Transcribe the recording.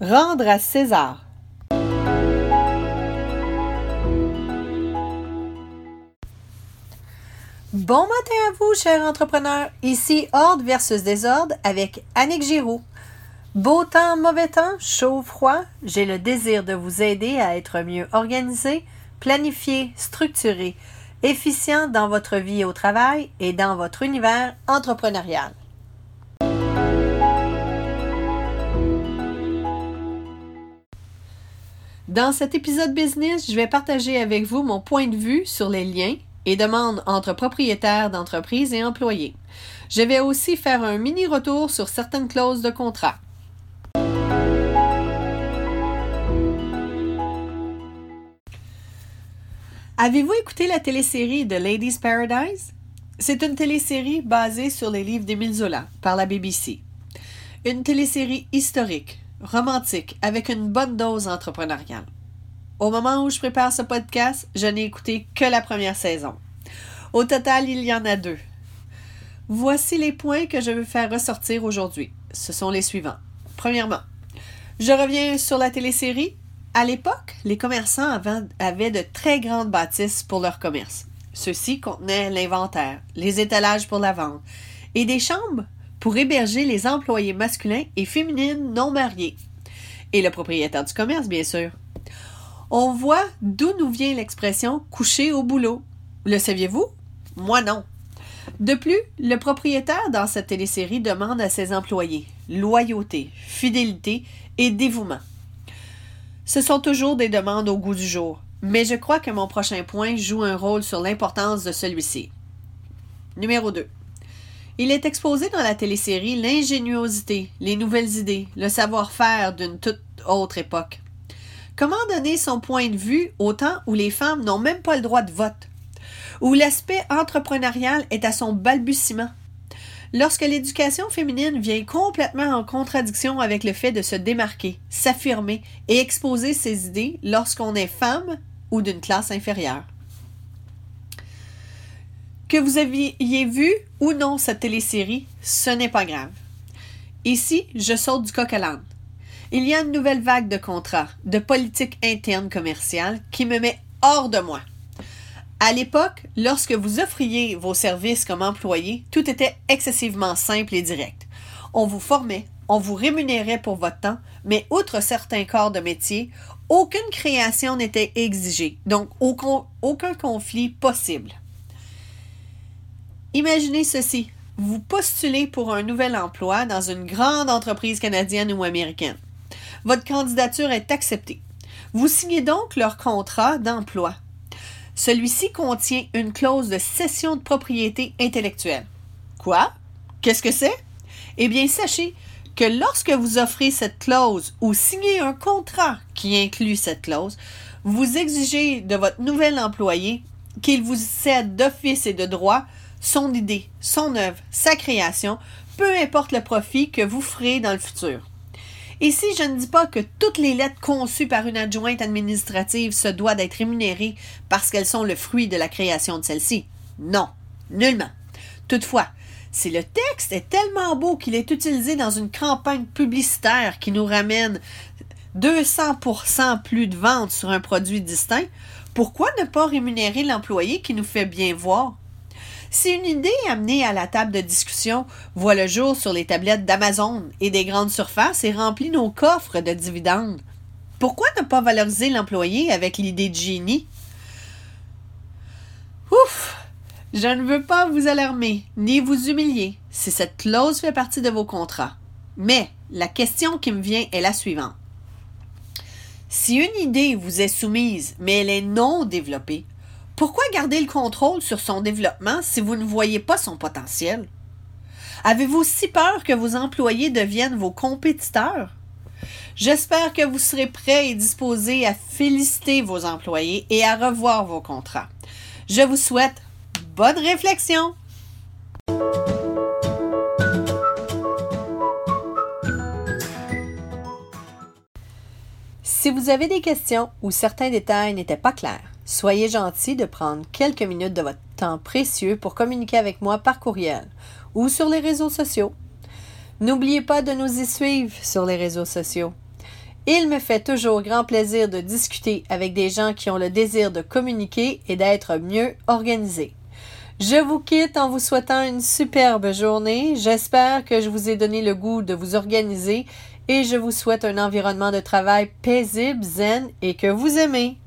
Rendre à César. Bon matin à vous, chers entrepreneurs. Ici Ordre versus Désordre avec Annick Giroux. Beau temps, mauvais temps, chaud, froid, j'ai le désir de vous aider à être mieux organisé, planifié, structuré, efficient dans votre vie au travail et dans votre univers entrepreneurial. Dans cet épisode business, je vais partager avec vous mon point de vue sur les liens et demandes entre propriétaires d'entreprises et employés. Je vais aussi faire un mini retour sur certaines clauses de contrat. Avez-vous écouté la télésérie de Ladies Paradise? C'est une télésérie basée sur les livres d'Émile Zola par la BBC. Une télésérie historique, romantique, avec une bonne dose entrepreneuriale. Au moment où je prépare ce podcast, je n'ai écouté que la première saison. Au total, il y en a deux. Voici les points que je veux faire ressortir aujourd'hui. Ce sont les suivants. Premièrement, je reviens sur la télésérie à l'époque, les commerçants avaient de très grandes bâtisses pour leur commerce. Ceux-ci contenaient l'inventaire, les étalages pour la vente et des chambres pour héberger les employés masculins et féminines non mariés. Et le propriétaire du commerce, bien sûr. On voit d'où nous vient l'expression coucher au boulot. Le saviez-vous? Moi non. De plus, le propriétaire dans cette télésérie demande à ses employés loyauté, fidélité et dévouement. Ce sont toujours des demandes au goût du jour, mais je crois que mon prochain point joue un rôle sur l'importance de celui-ci. Numéro 2. Il est exposé dans la télésérie l'ingéniosité, les nouvelles idées, le savoir-faire d'une toute autre époque. Comment donner son point de vue au temps où les femmes n'ont même pas le droit de vote, où l'aspect entrepreneurial est à son balbutiement, Lorsque l'éducation féminine vient complètement en contradiction avec le fait de se démarquer, s'affirmer et exposer ses idées lorsqu'on est femme ou d'une classe inférieure. Que vous aviez vu ou non cette télésérie, ce n'est pas grave. Ici, je saute du coq à l'âne. Il y a une nouvelle vague de contrats, de politique interne commerciale qui me met hors de moi. À l'époque, lorsque vous offriez vos services comme employé, tout était excessivement simple et direct. On vous formait, on vous rémunérait pour votre temps, mais outre certains corps de métier, aucune création n'était exigée, donc aucun, aucun conflit possible. Imaginez ceci. Vous postulez pour un nouvel emploi dans une grande entreprise canadienne ou américaine. Votre candidature est acceptée. Vous signez donc leur contrat d'emploi. Celui-ci contient une clause de cession de propriété intellectuelle. Quoi? Qu'est-ce que c'est? Eh bien, sachez que lorsque vous offrez cette clause ou signez un contrat qui inclut cette clause, vous exigez de votre nouvel employé qu'il vous cède d'office et de droit son idée, son œuvre, sa création, peu importe le profit que vous ferez dans le futur. Ici, je ne dis pas que toutes les lettres conçues par une adjointe administrative se doivent d'être rémunérées parce qu'elles sont le fruit de la création de celle-ci. Non, nullement. Toutefois, si le texte est tellement beau qu'il est utilisé dans une campagne publicitaire qui nous ramène 200% plus de ventes sur un produit distinct, pourquoi ne pas rémunérer l'employé qui nous fait bien voir? Si une idée amenée à la table de discussion voit le jour sur les tablettes d'Amazon et des grandes surfaces et remplit nos coffres de dividendes, pourquoi ne pas valoriser l'employé avec l'idée de génie? Ouf! Je ne veux pas vous alarmer ni vous humilier si cette clause fait partie de vos contrats. Mais la question qui me vient est la suivante. Si une idée vous est soumise, mais elle est non développée, pourquoi garder le contrôle sur son développement si vous ne voyez pas son potentiel? Avez-vous si peur que vos employés deviennent vos compétiteurs? J'espère que vous serez prêts et disposés à féliciter vos employés et à revoir vos contrats. Je vous souhaite bonne réflexion. Si vous avez des questions ou certains détails n'étaient pas clairs, Soyez gentil de prendre quelques minutes de votre temps précieux pour communiquer avec moi par courriel ou sur les réseaux sociaux. N'oubliez pas de nous y suivre sur les réseaux sociaux. Il me fait toujours grand plaisir de discuter avec des gens qui ont le désir de communiquer et d'être mieux organisés. Je vous quitte en vous souhaitant une superbe journée. J'espère que je vous ai donné le goût de vous organiser et je vous souhaite un environnement de travail paisible, zen et que vous aimez.